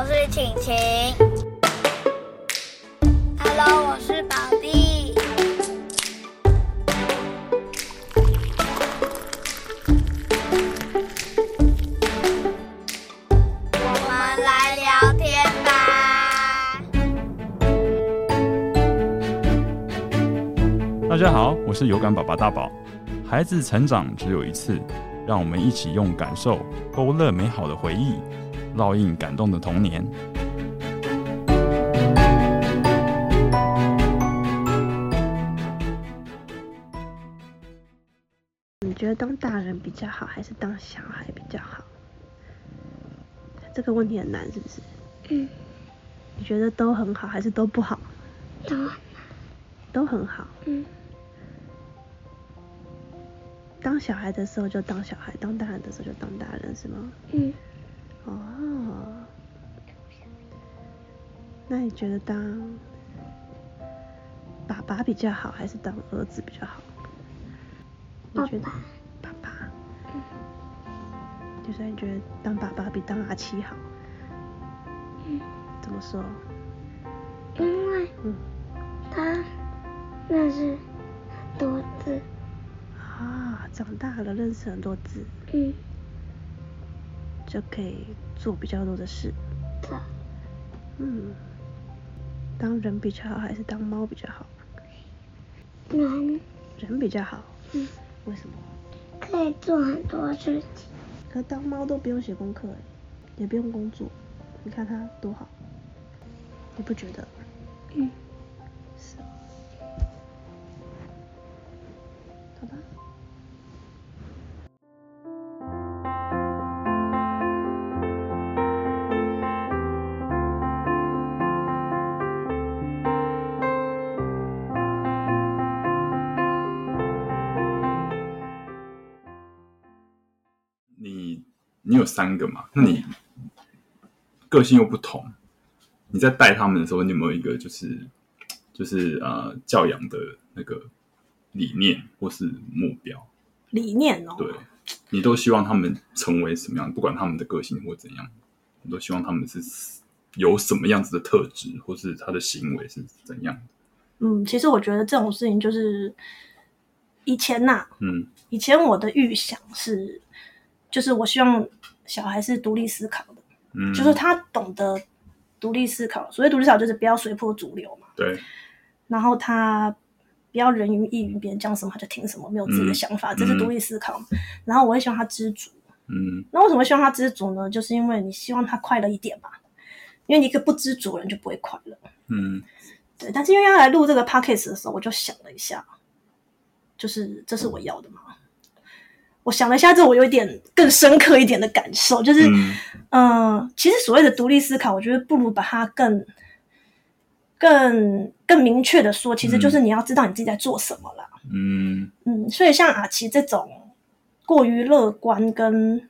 我是晴晴。Hello，我是宝弟。我们来聊天吧。大家好，我是有感宝宝大宝。孩子成长只有一次，让我们一起用感受勾勒美好的回忆，烙印感动的童年。你觉得当大人比较好，还是当小孩比较好？这个问题很难，是不是？嗯。你觉得都很好，还是都不好？都很好。都很好。嗯。当小孩的时候就当小孩，当大人的时候就当大人，是吗？嗯。哦。那你觉得当爸爸比较好，还是当儿子比较好？爸爸。你觉得爸爸。嗯。就是你觉得当爸爸比当阿七好？嗯。怎么说？因为，嗯，他认识很多字。啊，长大了认识很多字。嗯。就可以做比较多的事。对。嗯。当人比较好，还是当猫比较好？人。人比较好。嗯。为什么？可以做很多事情。可当猫都不用写功课，也不用工作，你看它多好，你不觉得？嗯。你你有三个嘛？那你个性又不同，你在带他们的时候，你有没有一个就是就是呃教养的那个理念或是目标？理念哦，对，你都希望他们成为什么样？不管他们的个性或怎样，你都希望他们是有什么样子的特质，或是他的行为是怎样的？嗯，其实我觉得这种事情就是以前呐、啊，嗯，以前我的预想是。就是我希望小孩是独立思考的，嗯，就是他懂得独立思考。所谓独立思考，就是不要随波逐流嘛。对。然后他不要人云亦云，别人讲什么他就听什么，没有自己的想法，嗯、这是独立思考。嗯、然后我会希望他知足。嗯。那为什么希望他知足呢？就是因为你希望他快乐一点嘛。因为你一个不知足的人就不会快乐。嗯。对，但是因为要来录这个 podcast 的时候，我就想了一下，就是这是我要的嘛。我想了一下，之后我有一点更深刻一点的感受，就是，嗯、呃，其实所谓的独立思考，我觉得不如把它更、更、更明确的说，其实就是你要知道你自己在做什么了。嗯嗯，所以像阿奇这种过于乐观跟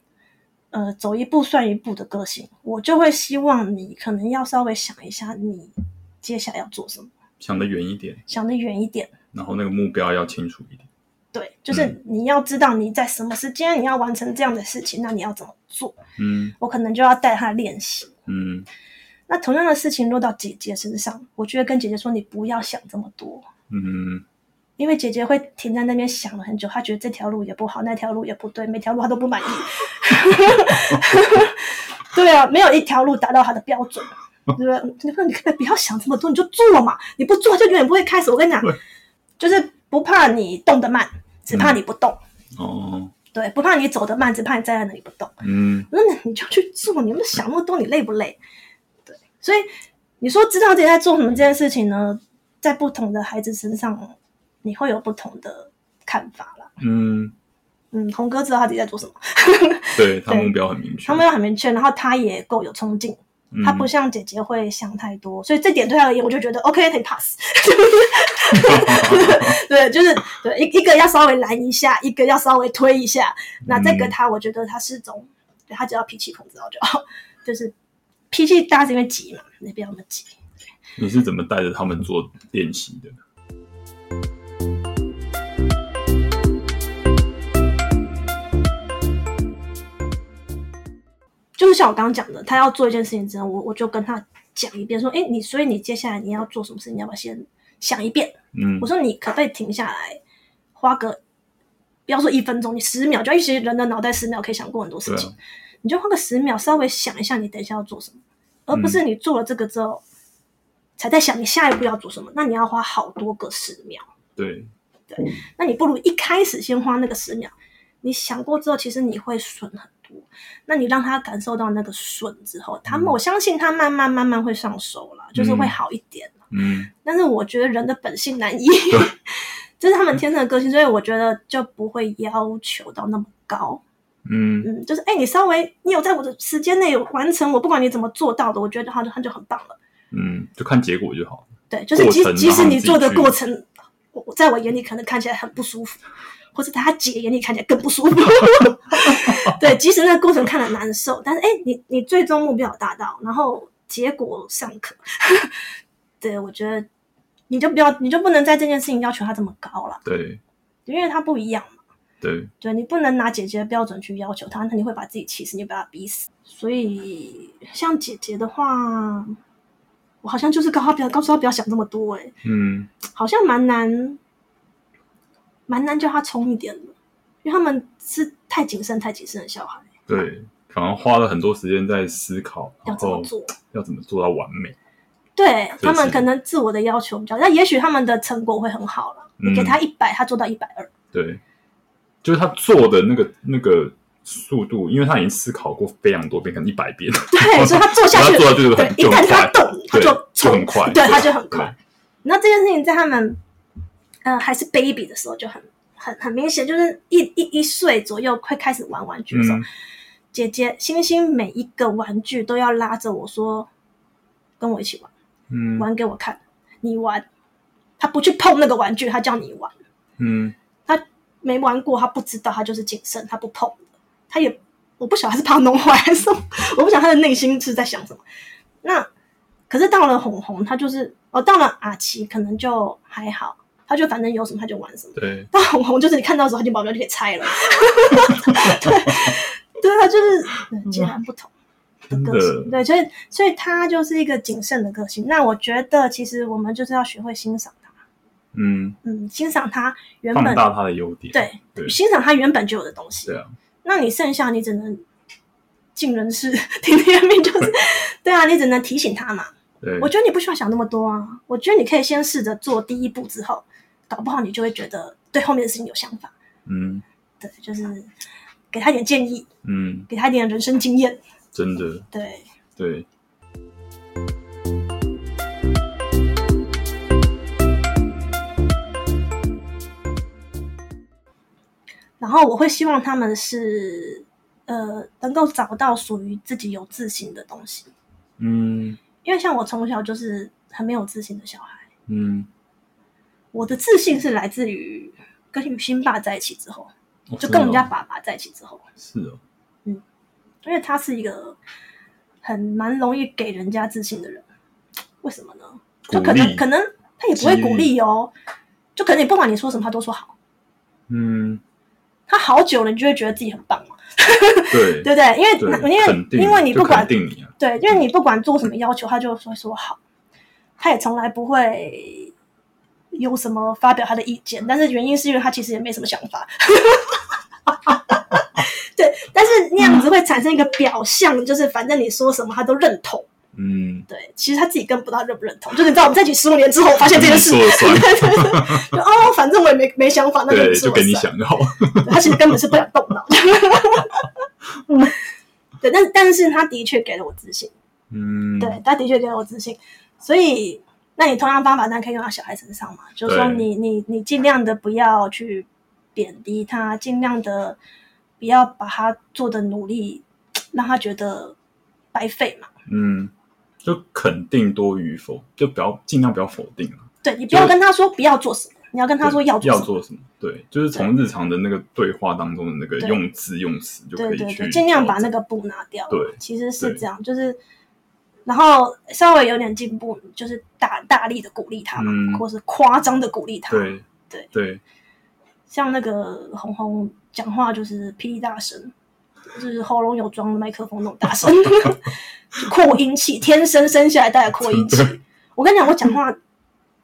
呃走一步算一步的个性，我就会希望你可能要稍微想一下，你接下来要做什么，想得远一点，想得远一点，然后那个目标要清楚一点。对，就是你要知道你在什么时间你要完成这样的事情，那你要怎么做？嗯，我可能就要带他练习。嗯，那同样的事情落到姐姐身上，我觉得跟姐姐说，你不要想这么多。嗯，因为姐姐会停在那边想了很久，她觉得这条路也不好，那条路也不对，每条路她都不满意。对啊，没有一条路达到她的标准，对不对？你不要想这么多，你就做嘛，你不做就永远不会开始。我跟你讲，就是不怕你动得慢。只怕你不动、嗯、哦，对，不怕你走得慢，只怕你站在那里不动。嗯，那你就去做，你们想那么多，你累不累？对，所以你说知道自己在做什么这件事情呢，在不同的孩子身上，你会有不同的看法啦。嗯嗯，红哥知道他自己在做什么，对，他目标很明确，他目标很明确，然后他也够有冲劲。他不像姐姐会想太多，嗯、所以这点对他而言，我就觉得 OK，可以 pass。对，就是对一一个要稍微拦一下，一个要稍微推一下。那这个他，我觉得他是种，对他只要脾气控制好就好，就是脾气大是因为急嘛，你不要那么急。你是怎么带着他们做练习的？就是像我刚刚讲的，他要做一件事情之后，我我就跟他讲一遍，说，哎，你所以你接下来你要做什么事情，你要不要先想一遍？嗯，我说你可不可以停下来，花个不要说一分钟，你十秒，就一些人的脑袋十秒可以想过很多事情，啊、你就花个十秒，稍微想一下你等一下要做什么，而不是你做了这个之后、嗯、才在想你下一步要做什么，那你要花好多个十秒。对对，那你不如一开始先花那个十秒，你想过之后，其实你会损很多。那你让他感受到那个顺之后，他、们、我相信他慢慢慢慢会上手了，就是会好一点。嗯，但是我觉得人的本性难移，这是他们天生的个性，所以我觉得就不会要求到那么高。嗯嗯，就是哎、欸，你稍微你有在我的时间内完成，我不管你怎么做到的，我觉得他就他就很棒了。嗯，就看结果就好。对，就是即即使你做的过程，我在我眼里可能看起来很不舒服，或者在他姐眼里看起来更不舒服。对，即使那个过程看了难受，但是哎、欸，你你最终目标有达到，然后结果尚可。对，我觉得你就不要，你就不能在这件事情要求他这么高了。对，因为他不一样嘛。对，对，你不能拿姐姐的标准去要求他，那你会把自己气死，你把他逼死。所以像姐姐的话，我好像就是告他不要，告诉他不要想这么多、欸。哎，嗯，好像蛮难，蛮难叫他冲一点的，因为他们是太谨慎、太谨慎的小孩。对，可能花了很多时间在思考，要怎么做，要怎么做到完美。对，他们可能自我的要求比较，那也许他们的成果会很好了。你、嗯、给他一百，他做到一百二。对，就是他做的那个那个速度，因为他已经思考过非常多遍，可能一百遍。对，所以他做下 去，做就是很对，一旦他动，他就就很快，对，他就很快。那这件事情在他们呃还是 baby 的时候就很很很明显，就是一一一岁左右会开始玩玩具的时候，嗯、姐姐星星每一个玩具都要拉着我说，跟我一起玩。嗯，玩给我看，你玩，他不去碰那个玩具，他叫你玩。嗯，他没玩过，他不知道，他就是谨慎，他不碰。他也，我不晓得他是怕弄坏还是，我不晓得他的内心是在想什么。那可是到了红红，他就是哦，到了阿奇可能就还好，他就反正有什么他就玩什么。对，但红红就是你看到的时候，他就把玩具给拆了。对，对，他就是截然不同。的个性，对，所以所以他就是一个谨慎的个性。那我觉得，其实我们就是要学会欣赏他，嗯嗯，欣赏他原本放大他的优点，对，对，欣赏他原本就有的东西。对啊，那你剩下你只能尽人事，听天命，就是对啊，你只能提醒他嘛。对，我觉得你不需要想那么多啊。我觉得你可以先试着做第一步，之后搞不好你就会觉得对后面的事情有想法。嗯，对，就是给他一点建议，嗯，给他一点人生经验。真的，对对。然后我会希望他们是呃，能够找到属于自己有自信的东西。嗯，因为像我从小就是很没有自信的小孩。嗯，我的自信是来自于跟雨欣爸在一起之后，哦，就跟我们家爸爸在一起之后。是哦。嗯因为他是一个很蛮容易给人家自信的人，为什么呢？就可能可能他也不会鼓励哦，就可能你不管你说什么，他都说好。嗯，他好久了，你就会觉得自己很棒嘛。对，对不对？因为因为因为你不管对，因为你不管做什么要求，他就会说好。他也从来不会有什么发表他的意见，但是原因是因为他其实也没什么想法。对，但是那样子会产生一个表象，嗯、就是反正你说什么他都认同。嗯，对，其实他自己跟不知道认不认同。就是你知道，我们在一起十五年之后，发现这件事，对对对，就哦，反正我也没没想法，那就就给你想就好。他其实根本是不想动脑。对，但但是他的确给了我自信。嗯，对，他的确给了我自信。所以，那你同样方法，那可以用到小孩身上嘛？就是说你，你你你尽量的不要去贬低他，尽量的。不要把他做的努力让他觉得白费嘛。嗯，就肯定多于否，就不要尽量不要否定了。对，你不要跟他说不要做什么，你要跟他说要做要做什么。对，就是从日常的那个对话当中的那个用字用词就可以去，对对对，尽量把那个不拿掉。对，其实是这样，就是然后稍微有点进步，就是大大力的鼓励他嘛，嗯、或是夸张的鼓励他。对对对，像那个红红。讲话就是霹雳大声，就是喉咙有装麦克风那种大声，扩音器，天生生下来带扩音器。我跟你讲，我讲话。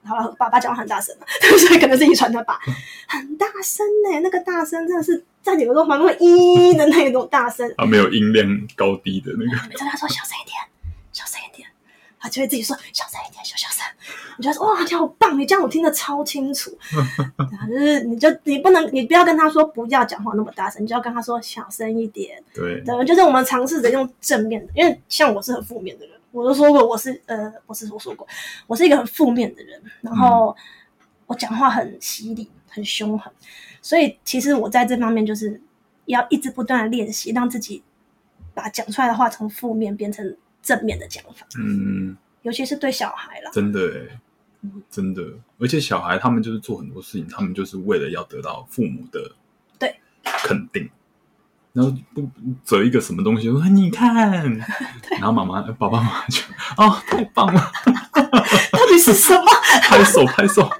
好了，爸爸讲话很大声嘛，所以可能是遗传的吧，很大声呢、欸。那个大声真的是在你们都旁边会咦的那种大声。啊，没有音量高低的那个。每次他说小声一点，小声一点，他就会自己说小声一点，小小声。你觉得说哇，你好棒，你这样我听得超清楚。就是你就你不能，你不要跟他说不要讲话那么大声，你就要跟他说小声一点。对，对，就是我们尝试着用正面的，因为像我是很负面的人。我都说过，我是呃，不是我说过，我是一个很负面的人，然后我讲话很犀利、很凶狠，所以其实我在这方面就是要一直不断的练习，让自己把讲出来的话从负面变成正面的讲法。嗯，尤其是对小孩啦，真的哎，真的，而且小孩他们就是做很多事情，他们就是为了要得到父母的对。肯定。然后不折一个什么东西，我说你看，然后妈妈、爸爸妈妈就哦，太棒了，到底是什么？拍 手拍手，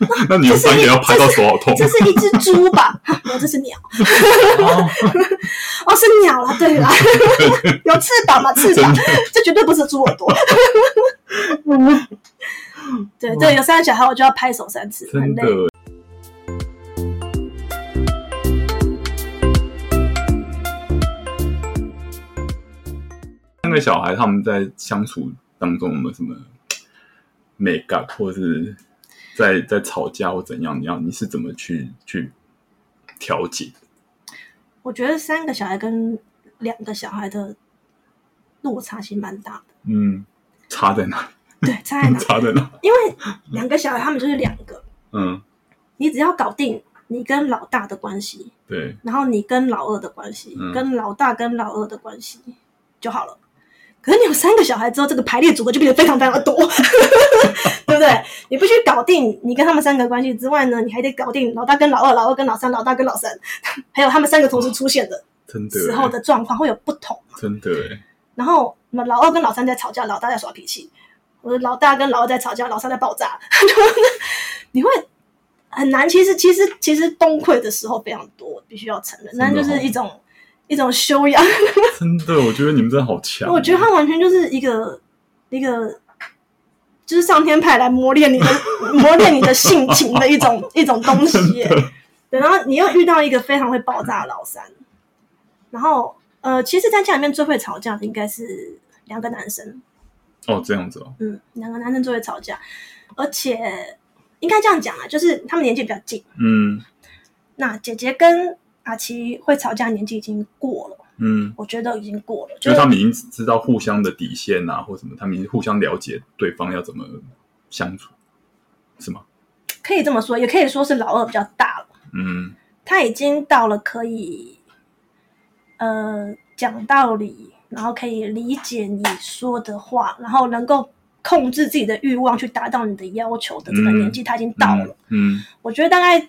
那你有三个要拍到手好痛。这是一只猪吧？哦，这是鸟。哦，是鸟了，对啦，有翅膀吗？翅膀，这绝对不是猪耳朵。对对，有三个小孩，我就要拍手三次，很累。三个小孩他们在相处当中有没有什么美感，或者是在在吵架或怎样？你要你是怎么去去调解？我觉得三个小孩跟两个小孩的落差其实蛮大的。嗯，差在哪？对，差在哪？差在哪？因为两个小孩他们就是两个。嗯，你只要搞定你跟老大的关系，对，然后你跟老二的关系，嗯、跟老大跟老二的关系就好了。可是你有三个小孩之后，这个排列组合就变得非常非常的多，对不对？你必须搞定你跟他们三个关系之外呢，你还得搞定老大跟老二、老二跟老三、老大跟老三，还有他们三个同时出现的时候的状况会有不同。真的。然后，老二跟老三在吵架，老大在耍脾气；或者老大跟老二在吵架，老三在爆炸。你会很难。其实，其实，其实崩溃的时候非常多，必须要承认。那就是一种。一种修养，真的，我觉得你们真的好强。我觉得他完全就是一个一个，就是上天派来磨练你的磨练你的性情的一种 一种东西耶。对，然后你又遇到一个非常会爆炸的老三，然后呃，其实，在家里面最会吵架的应该是两个男生。哦，这样子哦。嗯，两个男生最会吵架，而且应该这样讲啊，就是他们年纪比较近。嗯，那姐姐跟。阿奇会吵架，年纪已经过了。嗯，我觉得已经过了，就是他们已经知道互相的底线啊，或什么，他们已经互相了解对方要怎么相处，是吗？可以这么说，也可以说是老二比较大了。嗯，他已经到了可以呃讲道理，然后可以理解你说的话，然后能够控制自己的欲望去达到你的要求的这个年纪，他已经到了。嗯，嗯，我觉得大概。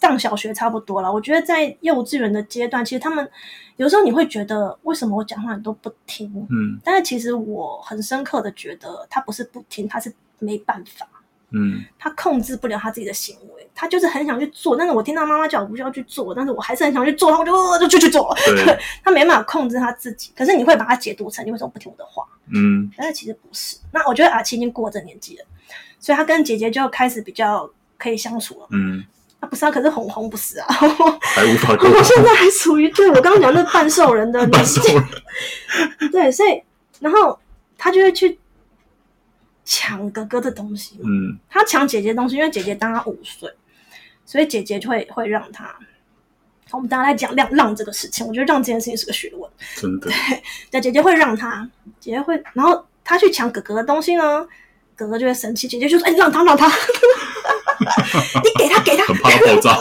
上小学差不多了，我觉得在幼稚园的阶段，其实他们有时候你会觉得，为什么我讲话你都不听？嗯，但是其实我很深刻的觉得，他不是不听，他是没办法，嗯，他控制不了他自己的行为，他就是很想去做，但是我听到妈妈叫我不需要去做，但是我还是很想去做，他就就就去做了，对，他没办法控制他自己，可是你会把他解读成你为什么不听我的话？嗯，但是其实不是。那我觉得阿奇已经过这年纪了，所以他跟姐姐就开始比较可以相处了，嗯。啊，不是啊，可是红红不是啊，还无法沟通。我现在还处于对我刚刚讲那半兽人的年纪，对，所以然后他就会去抢哥哥的东西，嗯，他抢姐姐的东西，因为姐姐大他五岁，所以姐姐就会会让他。我们大家来讲让让这个事情，我觉得让这件事情是个学问，真的。对，姐姐会让他，姐姐会，然后他去抢哥哥的东西呢，哥哥就会生气，姐姐就说：“哎，让他，让他。” 你给他，给他，很怕他爆炸。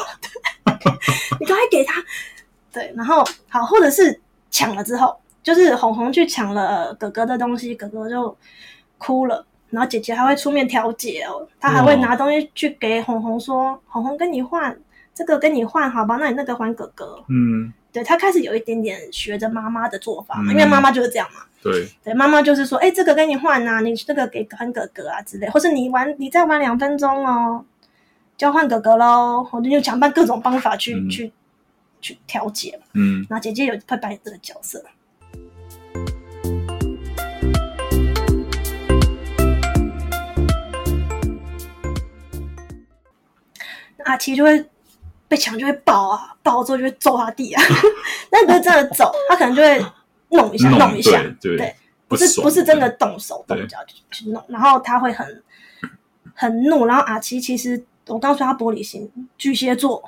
你赶快给他，对，然后好，或者是抢了之后，就是红红去抢了哥哥的东西，哥哥就哭了，然后姐姐还会出面调解哦，她还会拿东西去给红红说：“红红跟你换这个，跟你换好吧？那你那个还哥哥。”嗯，对，她开始有一点点学着妈妈的做法嘛，因为妈妈就是这样嘛。对，对，妈妈就是说：“哎，这个跟你换啊，你这个给还哥哥啊之类，或是你玩，你再玩两分钟哦。”交换哥哥喽，我就想办各种方法去、嗯、去去调解嘛。嗯，然后姐姐有会扮演这个角色。阿奇就会被抢，就会抱啊，抱之后就会揍他弟啊。但不是真的揍，他可能就会弄一下，弄，弄一下，对，对不是不是真的动手动脚去弄。然后他会很很怒。然后阿奇其实我刚说他玻璃心，巨蟹座，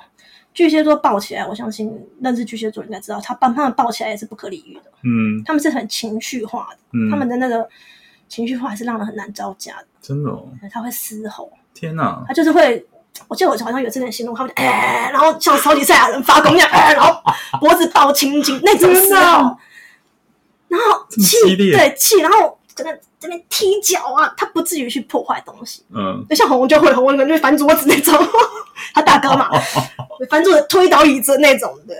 巨蟹座抱起来，我相信认识巨蟹座应该知道，他把他们抱起来也是不可理喻的。嗯，他们是很情绪化的，嗯、他们的那个情绪化还是让人很难招架的。真的哦，他会嘶吼。天哪，他就是会。我记得我好像有这点形容，他们哎，然后像超级赛亚人发功一样，哎，然后脖子抱青筋那种时候，然后气对气，然后可能这边踢脚啊，他不至于去破坏东西，嗯，就像红红就会红红可能就翻桌子那种，他大哥嘛，翻桌子推倒椅子那种的，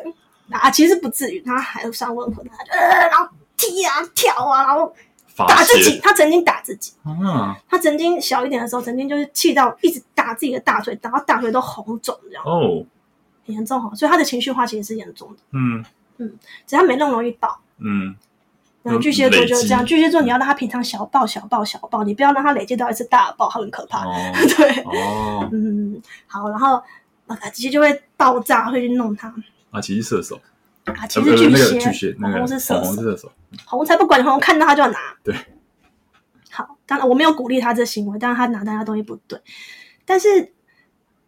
啊，其实不至于，他还有上温和的，呃，然后踢啊跳啊，然后。打自己，他曾经打自己。啊，他曾经小一点的时候，曾经就是气到一直打自己的大腿，打到大腿都红肿，这样哦，很严重哈。所以他的情绪化其实是严重的。嗯嗯，只要没那么容易爆。嗯，那巨蟹座就是这样。巨蟹座你要让他平常小爆小爆小爆，你不要让他累积到一次大爆，他很可怕。对哦，嗯，好，然后啊，直接就会爆炸，会去弄他。啊，其实射手。啊，其实巨蟹，巨蟹，红是射手，红是射手，红才不管，红看到他就要拿。对，好，当然我没有鼓励他这行为，但是他拿大家东西不对。但是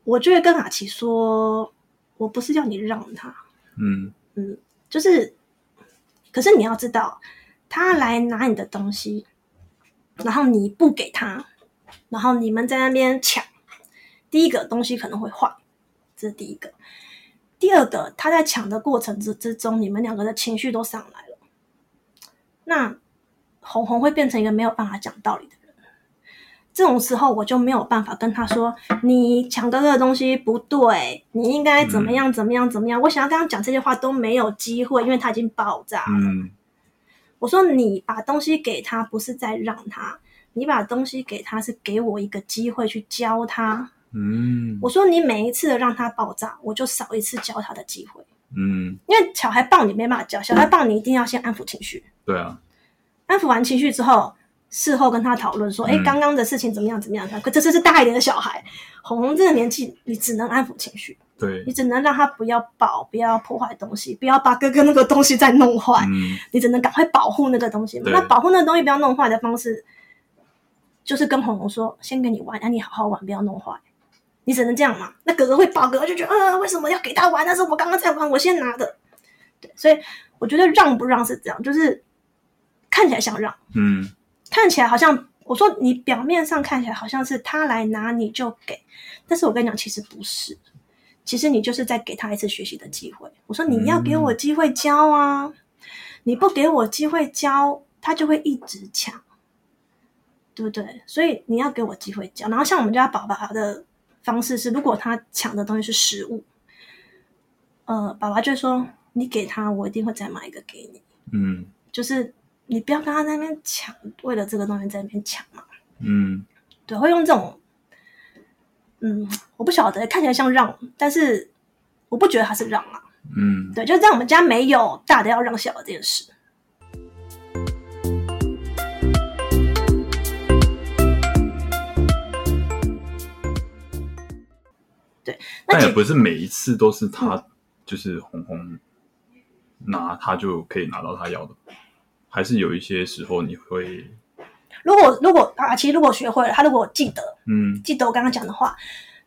我就会跟阿奇说，我不是要你让他，嗯嗯，就是，可是你要知道，他来拿你的东西，然后你不给他，然后你们在那边抢，第一个东西可能会坏，这是第一个。第二个，他在抢的过程之之中，你们两个的情绪都上来了，那红红会变成一个没有办法讲道理的人。这种时候，我就没有办法跟他说：“你抢哥哥的东西不对，你应该怎么样怎么样怎么样。”我想要跟他讲这些话都没有机会，因为他已经爆炸了。嗯。我说：“你把东西给他，不是在让他，你把东西给他是给我一个机会去教他。”嗯，我说你每一次的让他爆炸，我就少一次教他的机会。嗯，因为小孩抱你没办法教，小孩抱你一定要先安抚情绪。对啊，安抚完情绪之后，事后跟他讨论说，哎、嗯，刚刚的事情怎么样怎么样？可这次是大一点的小孩，红红这个年纪，你只能安抚情绪。对，你只能让他不要爆，不要破坏东西，不要把哥哥那个东西再弄坏。嗯，你只能赶快保护那个东西嘛。那保护那个东西不要弄坏的方式，就是跟红红说，先给你玩，让你好好玩，不要弄坏。你只能这样嘛？那哥哥会爆，哥哥就觉得，呃，为什么要给他玩？那是我刚刚在玩，我先拿的。对，所以我觉得让不让是这样，就是看起来像让，嗯，看起来好像我说你表面上看起来好像是他来拿你就给，但是我跟你讲，其实不是，其实你就是在给他一次学习的机会。我说你要给我机会教啊，嗯、你不给我机会教，他就会一直抢，对不对？所以你要给我机会教。然后像我们家宝宝的。方式是，如果他抢的东西是食物，呃，爸爸就说：“你给他，我一定会再买一个给你。”嗯，就是你不要跟他在那边抢，为了这个东西在那边抢嘛。嗯，对，会用这种，嗯，我不晓得，看起来像让，但是我不觉得他是让啊。嗯，对，就是在我们家没有大的要让小的这件事。对，那但也不是每一次都是他，嗯、就是红红拿他就可以拿到他要的，还是有一些时候你会，如果如果啊，其实如果学会了，他如果记得，嗯，记得我刚刚讲的话，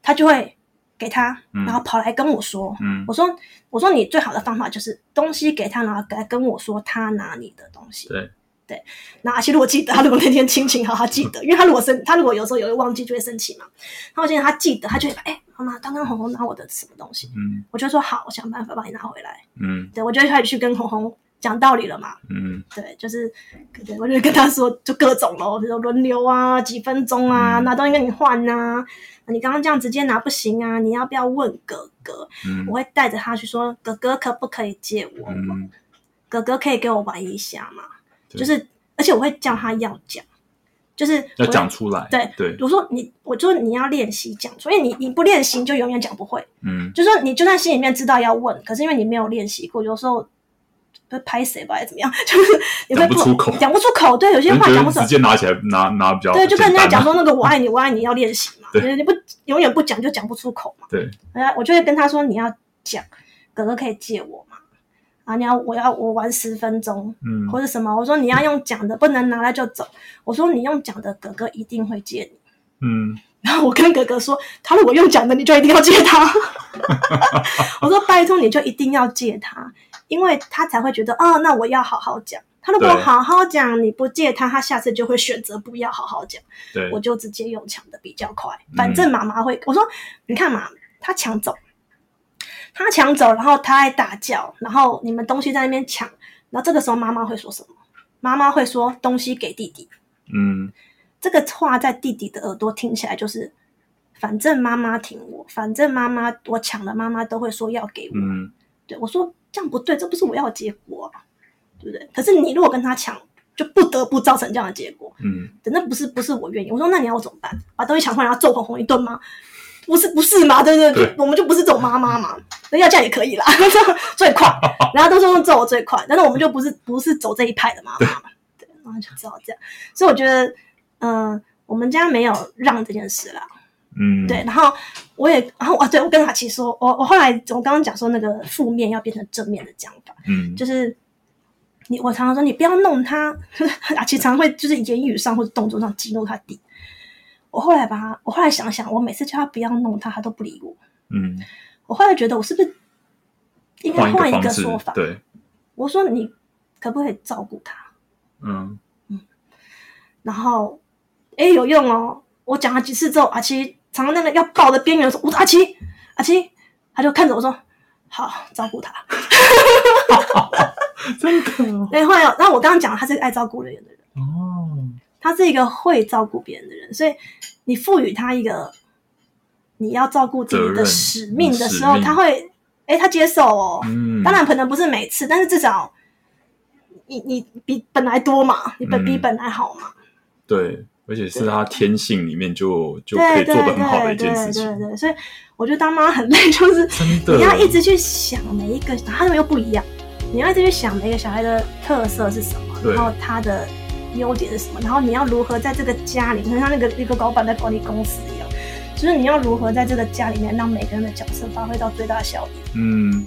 他就会给他，然后跑来跟我说，嗯，我说我说你最好的方法就是东西给他，然后来跟我说他拿你的东西，对。对，那阿奇如果记得，他如果那天心情好，他记得，因为他如果生，他如果有时候有会忘记，就会生气嘛，然后现在他记得，他就会哎。妈妈，刚刚红红拿我的什么东西？嗯，我就说好，我想办法帮你拿回来。嗯，对，我就开始去跟红红讲道理了嘛。嗯，对，就是，对，我就跟他说，就各种咯，比如说轮流啊，几分钟啊，嗯、拿东西跟你换啊。你刚刚这样直接拿不行啊，你要不要问哥哥？嗯，我会带着他去说，哥哥可不可以借我？嗯，哥哥可以给我玩一下吗？就是，而且我会叫他要讲。就是要讲出来。对对，我说你，我就说你要练习讲，所以你你不练习就永远讲不会。嗯，就是说你就算心里面知道要问，可是因为你没有练习过，有时候不拍谁吧，还是怎么样，就是你会讲不出口，讲不出口。对，有些话讲不出口，直接拿起来拿拿比较。对，就跟人家讲说那个我爱你，我爱你要练习嘛。对，你不永远不讲就讲不出口嘛。对，我就会跟他说你要讲，哥哥可以借我嘛。啊！你要我要我玩十分钟，嗯，或者什么？我说你要用讲的，不能拿来就走。我说你用讲的，哥哥一定会借你，嗯。然后我跟哥哥说，他如果用讲的，你就一定要借他。我说拜托，你就一定要借他，因为他才会觉得哦，那我要好好讲。他如果好好讲，你不借他，他下次就会选择不要好好讲。对，我就直接用抢的比较快，反正妈妈会。我说你看嘛，他抢走。他抢走，然后他还大叫，然后你们东西在那边抢，然后这个时候妈妈会说什么？妈妈会说东西给弟弟。嗯，这个话在弟弟的耳朵听起来就是，反正妈妈挺我，反正妈妈我抢了，妈妈都会说要给我。嗯，对，我说这样不对，这不是我要的结果啊，对不对？可是你如果跟他抢，就不得不造成这样的结果。嗯，那不是不是我愿意。我说那你要我怎么办？把东西抢回来，然后揍红红一顿吗？不是不是嘛？对对对，我们就不是这种妈妈嘛。那要这样也可以啦，最快。然后都说用揍我最快，但是我们就不是不是走这一派的妈妈嘛。对，然后就只好这样。所以我觉得，嗯、呃，我们家没有让这件事啦。嗯，对。然后我也，然后啊，对我跟阿奇说，我我后来我刚刚讲说那个负面要变成正面的讲法。嗯，就是你我常常说你不要弄他，阿奇常常会就是言语上或者动作上激怒他弟。我后来把他，我后来想想，我每次叫他不要弄他，他都不理我。嗯，我后来觉得我是不是应该换一个说法？对，我说你可不可以照顾他？嗯嗯，然后哎有用哦，我讲了几次之后，阿七常常那个要抱的边缘说，我说阿七阿七，他就看着我说好照顾他。真的？对，后来那我刚刚讲他是个爱照顾人的人哦。他是一个会照顾别人的人，所以你赋予他一个你要照顾自己的使命的时候，他会，哎，他接受哦。嗯，当然可能不是每次，但是至少你你比本来多嘛，你本比本来好嘛。对，而且是他天性里面就就可以做的很好的一件事情。对对对，所以我觉得当妈很累，就是你要一直去想每一个，他们又不一样，你要一直去想每个小孩的特色是什么，然后他的。优点是什么？然后你要如何在这个家里，就像那个一个老板在管理公司一样，就是你要如何在这个家里面让每个人的角色发挥到最大效益。嗯，